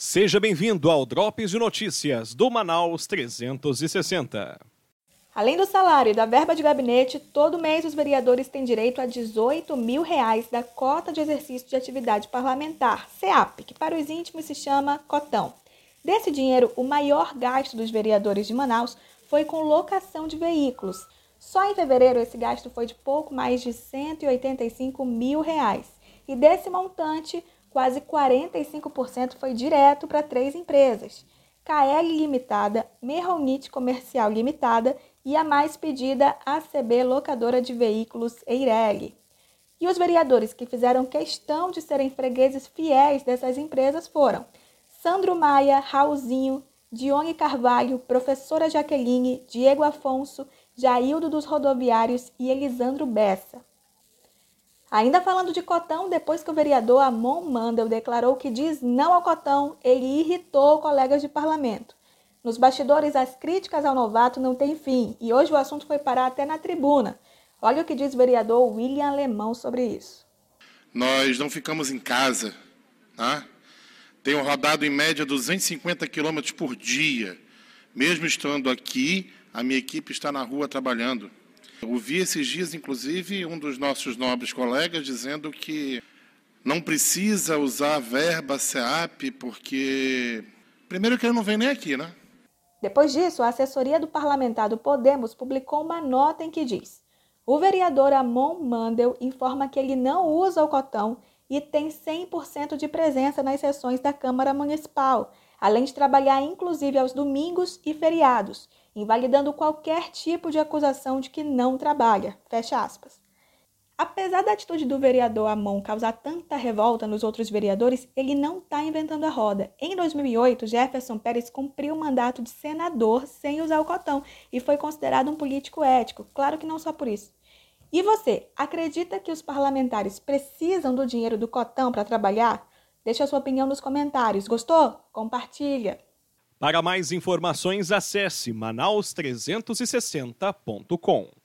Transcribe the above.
Seja bem-vindo ao Drops de Notícias do Manaus 360. Além do salário e da verba de gabinete, todo mês os vereadores têm direito a 18 mil reais da cota de exercício de atividade parlamentar, CEAP, que para os íntimos se chama cotão. Desse dinheiro, o maior gasto dos vereadores de Manaus foi com locação de veículos. Só em fevereiro esse gasto foi de pouco mais de 185 mil reais. E desse montante, quase 45% foi direto para três empresas: KL Limitada, Merronite Comercial Limitada e a mais pedida ACB Locadora de Veículos Eireli. E os vereadores que fizeram questão de serem fregueses fiéis dessas empresas foram Sandro Maia, Raulzinho, Dione Carvalho, Professora Jaqueline, Diego Afonso, Jaildo dos Rodoviários e Elisandro Bessa. Ainda falando de cotão, depois que o vereador Amon Mandel declarou que diz não ao cotão, ele irritou colegas de parlamento. Nos bastidores, as críticas ao novato não têm fim e hoje o assunto foi parar até na tribuna. Olha o que diz o vereador William Alemão sobre isso. Nós não ficamos em casa. Tá? Tenho rodado em média 250 quilômetros por dia. Mesmo estando aqui, a minha equipe está na rua trabalhando. Ouvi esses dias, inclusive, um dos nossos nobres colegas dizendo que não precisa usar a verba SEAP porque, primeiro, que ele não vem nem aqui, né? Depois disso, a assessoria do parlamentar do Podemos publicou uma nota em que diz: o vereador Amon Mandel informa que ele não usa o cotão e tem 100% de presença nas sessões da Câmara Municipal, além de trabalhar inclusive aos domingos e feriados, invalidando qualquer tipo de acusação de que não trabalha. Fecha aspas. Apesar da atitude do vereador Amon causar tanta revolta nos outros vereadores, ele não está inventando a roda. Em 2008, Jefferson Pérez cumpriu o mandato de senador sem usar o cotão e foi considerado um político ético. Claro que não só por isso. E você, acredita que os parlamentares precisam do dinheiro do cotão para trabalhar? Deixe a sua opinião nos comentários. Gostou? Compartilha. Para mais informações, acesse manaus360.com.